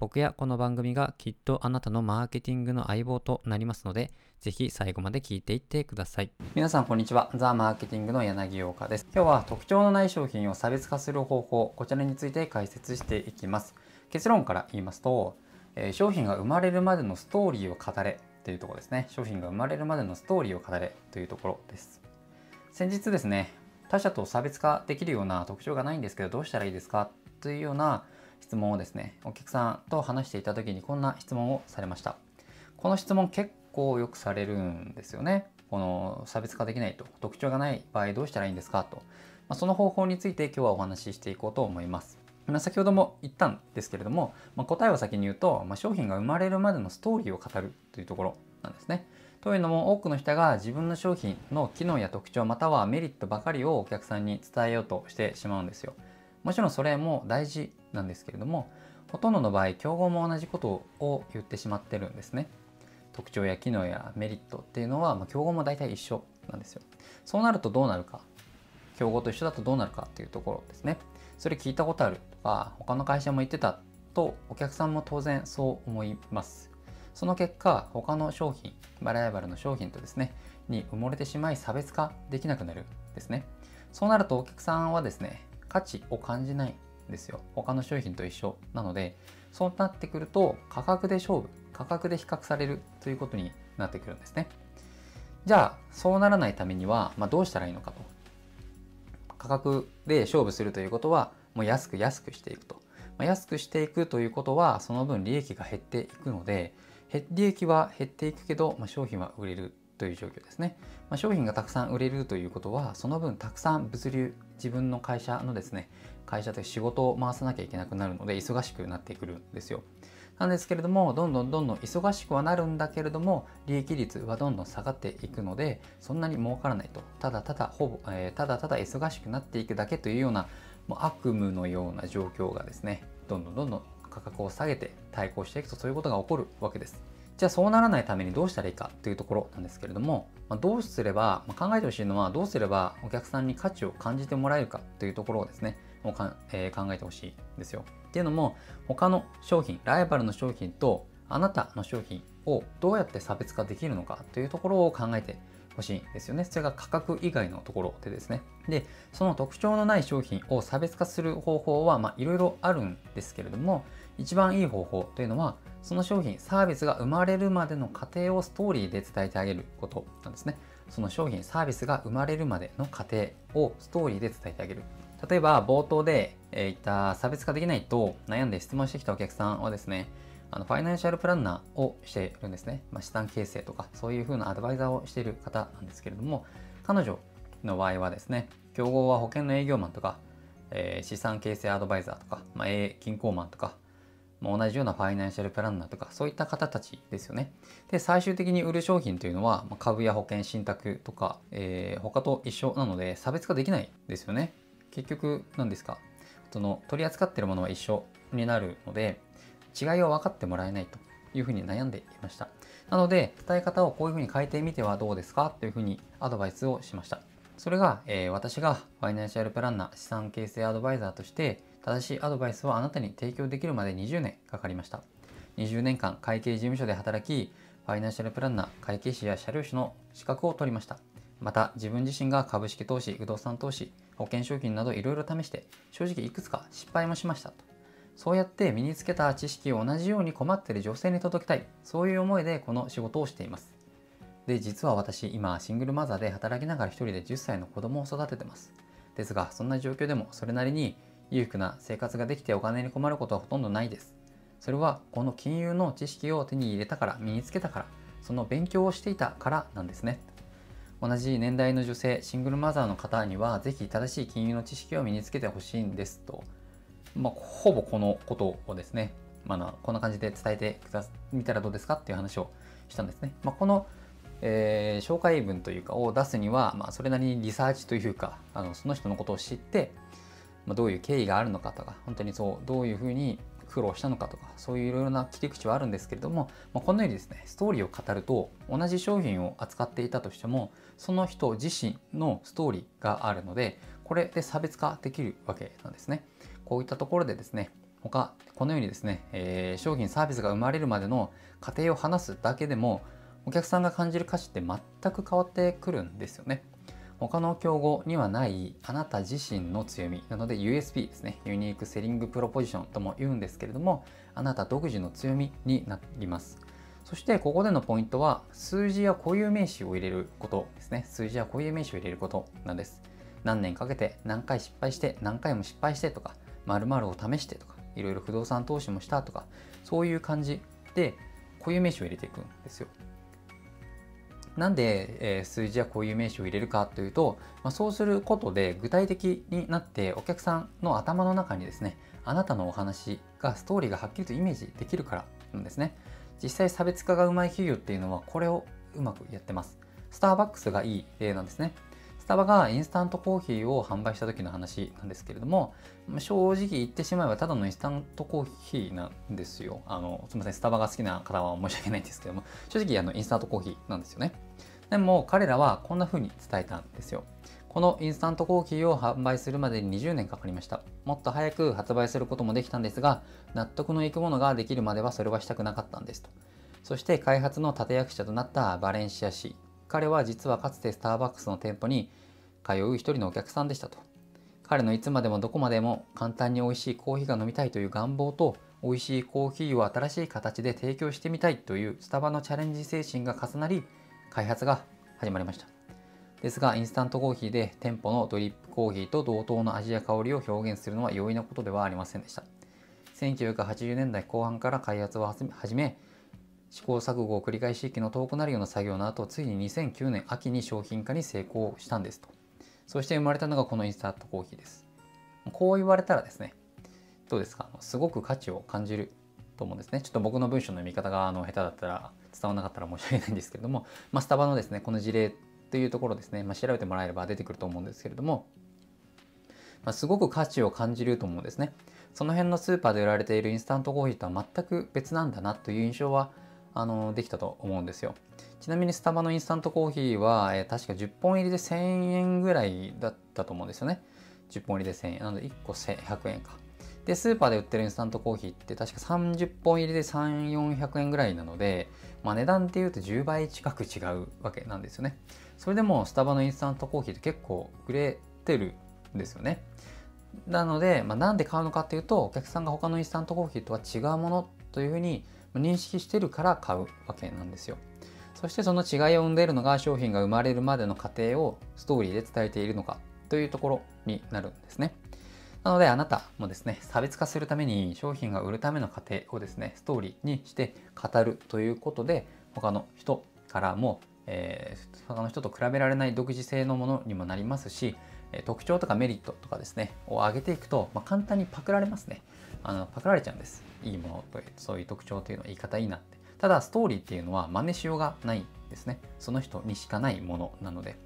僕やこの番組がきっとあなたのマーケティングの相棒となりますので、ぜひ最後まで聞いていってください。皆さんこんにちは。ザ・マーケティングの柳岡です。今日は特徴のない商品を差別化する方法、こちらについて解説していきます。結論から言いますと、えー、商品が生まれるまでのストーリーを語れというところですね。商品が生まれるまでのストーリーを語れというところです。先日ですね、他社と差別化できるような特徴がないんですけど、どうしたらいいですか？というような質問をですね、お客さんと話していた時にこんな質問をされました。この質問結構よくされるんですよね。この差別化できないと、特徴がない場合どうしたらいいんですかと。まあ、その方法について今日はお話ししていこうと思います。先ほども言ったんですけれども、まあ、答えを先に言うと、まあ、商品が生まれるまでのストーリーを語るというところなんですね。というのも多くの人が自分の商品の機能や特徴またはメリットばかりをお客さんに伝えようとしてしまうんですよ。もちろんそれも大事なんですけれどもほとんどの場合競合も同じことを言ってしまってるんですね。特徴や機能やメリットっていうのは、まあ、競合も大体一緒なんですよ。そうなるとどうなるか競合と一緒だとどうなるかっていうところですね。それ聞いたことあるとか他の会社も言ってたとお客さんも当然そう思います。その結果他の商品バライバルの商品とですねに埋もれてしまい差別化できなくなるですね。そうなるとお客さんはですね価値を感じないんですよ。他の商品と一緒なのでそうなってくると価格で勝負価格で比較されるということになってくるんですね。じゃあそうならないためには、まあ、どうしたらいいのかと。価格で勝負するということはもう安く安くしていくと、まあ、安くしていくということはその分利益が減っていくので利益は減っていくけど、まあ、商品は売れる。という状況ですね。まあ、商品がたくさん売れるということは、その分たくさん物流、自分の会社のですね、会社で仕事を回さなきゃいけなくなるので、忙しくなってくるんですよ。なんですけれども、どんどんどんどん忙しくはなるんだけれども、利益率はどんどん下がっていくので、そんなに儲からないと。ただただ、ほぼ、えー、ただただ忙しくなっていくだけというような、もう悪夢のような状況がですね、どんどんどんどん価格を下げて対抗していくとそういうことが起こるわけです。じゃあそうならないためにどうしたらいいかというところなんですけれども、まあ、どうすれば、まあ、考えてほしいのはどうすればお客さんに価値を感じてもらえるかというところをですね、もうかえー、考えてほしいんですよ。っていうのも他の商品、ライバルの商品とあなたの商品をどうやって差別化できるのかというところを考えてほしいんですよね。それが価格以外のところでですね。で、その特徴のない商品を差別化する方法はいろいろあるんですけれども、一番いい方法というのはその商品、サービスが生まれるまでの過程をストーリーで伝えてあげることなんですね。その商品、サービスが生まれるまでの過程をストーリーで伝えてあげる。例えば、冒頭で言った差別化できないと悩んで質問してきたお客さんはですね、あのファイナンシャルプランナーをしているんですね。まあ、資産形成とか、そういう風なアドバイザーをしている方なんですけれども、彼女の場合はですね、競合は保険の営業マンとか、えー、資産形成アドバイザーとか、まあ、銀行マンとか、ま同じようなファイナンシャルプランナーとかそういった方たちですよね。で最終的に売る商品というのは株や保険信託とか、えー、他と一緒なので差別化できないですよね。結局何ですか？その取り扱っているものは一緒になるので違いを分かってもらえないというふうに悩んでいました。なので伝え方をこういうふうに変えてみてはどうですか？というふうにアドバイスをしました。それが、えー、私がファイナンシャルプランナー資産形成アドバイザーとして正しいアドバイスをあなたに提供できるまで20年かかりました。20年間会計事務所で働き、ファイナンシャルプランナー、会計士や社労士の資格を取りました。また自分自身が株式投資、不動産投資、保険商品などいろいろ試して正直いくつか失敗もしましたと。そうやって身につけた知識を同じように困っている女性に届けたい。そういう思いでこの仕事をしています。で、実は私今シングルマザーで働きながら一人で10歳の子供を育ててます。ですがそんな状況でもそれなりに裕福な生活ができてお金に困ることはほとんどないです。それはこの金融の知識を手に入れたから、身につけたから、その勉強をしていたからなんですね。同じ年代の女性、シングルマザーの方には、ぜひ正しい金融の知識を身につけてほしいんですと、まあ、ほぼこのことをですね、まあ、こんな感じで伝えてみたらどうですかっていう話をしたんですね。まあ、このえー、紹介文というかを出すには、まあ、それなりにリサーチというかあのその人のことを知って、まあ、どういう経緯があるのかとか本当にそうどういうふうに苦労したのかとかそういういろいろな切り口はあるんですけれども、まあ、このようにですねストーリーを語ると同じ商品を扱っていたとしてもその人自身のストーリーがあるのでこれで差別化できるわけなんですねこういったところでですね他このようにですね、えー、商品サービスが生まれるまでの過程を話すだけでもお客さんが感じる価値って全く変わってくるんですよね。他の競合にはないあなた自身の強みなので USP ですね。ユニークセリングプロポジションとも言うんですけれども、あなた独自の強みになります。そしてここでのポイントは数字や固有名詞を入れることですね。数字や固有名詞を入れることなんです。何年かけて何回失敗して何回も失敗してとか、〇〇を試してとか、いろいろ不動産投資もしたとか、そういう感じで固有名詞を入れていくんですよ。なんで、え、数字やこういう名詞を入れるかというと、まあ、そうすることで具体的になってお客さんの頭の中にですねあなたのお話がストーリーがはっきりとイメージできるからなんですね。実際差別化がうまい企業っていうのはこれをうまくやってます。スターバックスがいい例なんですね。タバがインスタントコーヒーを販売した時の話なんですけれども、正直言ってしまえばただのインスタントコーヒーなんですよ。あの、すみません、スタバが好きな方は申し訳ないんですけども、正直あのインスタントコーヒーなんですよね。でも彼らはこんな風に伝えたんですよ。このインスタントコーヒーを販売するまでに20年かかりました。もっと早く発売することもできたんですが、納得のいくものができるまではそれはしたくなかったんですと。そして開発の立役者となったバレンシア氏彼は実はかつてスターバックスの店舗に通う一人のお客さんでしたと。彼のいつまでもどこまでも簡単に美味しいコーヒーが飲みたいという願望と美味しいコーヒーを新しい形で提供してみたいというスタバのチャレンジ精神が重なり開発が始まりました。ですが、インスタントコーヒーで店舗のドリップコーヒーと同等の味や香りを表現するのは容易なことではありませんでした。1980年代後半から開発を始め、試行錯誤を繰り返し気の遠くなるような作業の後、ついに2009年秋に商品化に成功したんですと。そして生まれたのがこのインスタントコーヒーです。こう言われたらですね、どうですか？すごく価値を感じると思うんですね。ちょっと僕の文章の読み方があの下手だったら伝わらなかったら申し訳ないんですけれども、まあ、スタバのですね、この事例というところですね、まあ、調べてもらえれば出てくると思うんですけれども、まあ、すごく価値を感じると思うんですね。その辺のスーパーで売られているインスタントコーヒーとは全く別なんだなという印象はあのできたと思うんですよ。ちなみにスタバのインスタントコーヒーは、えー、確か10本入りで1000円ぐらいだったと思うんですよね。10本入りで1000円。なので1個100円か。で、スーパーで売ってるインスタントコーヒーって確か30本入りで3、400円ぐらいなので、まあ、値段っていうと10倍近く違うわけなんですよね。それでもスタバのインスタントコーヒーって結構売れてるんですよね。なので、まあ、なんで買うのかっていうと、お客さんが他のインスタントコーヒーとは違うものというふうに認識してるから買うわけなんですよ。そしてその違いを生んでいるのが商品が生まれるまでの過程をストーリーで伝えているのかというところになるんですね。なのであなたもですね、差別化するために商品が売るための過程をですね、ストーリーにして語るということで、他の人からも、えー、他の人と比べられない独自性のものにもなりますし、特徴とかメリットとかですね、を上げていくと、まあ、簡単にパクられますね。あのパクられちゃうんです。いいものという、そういう特徴というのは言い方いいなって。ただ、ストーリーっていうのは真似しようがないですね。その人にしかないものなので。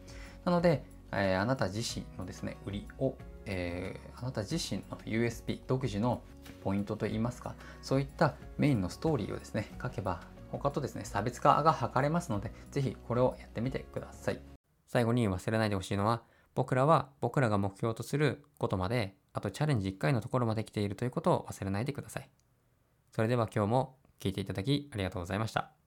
なので、えー、あなた自身のですね、売りを、えー、あなた自身の USP、独自のポイントといいますか、そういったメインのストーリーをですね、書けば、他とですね、差別化が図れますので、ぜひこれをやってみてください。最後に忘れないでほしいのは、僕らは僕らが目標とすることまで、あとチャレンジ1回のところまで来ているということを忘れないでください。それでは今日も聞いていただきありがとうございました。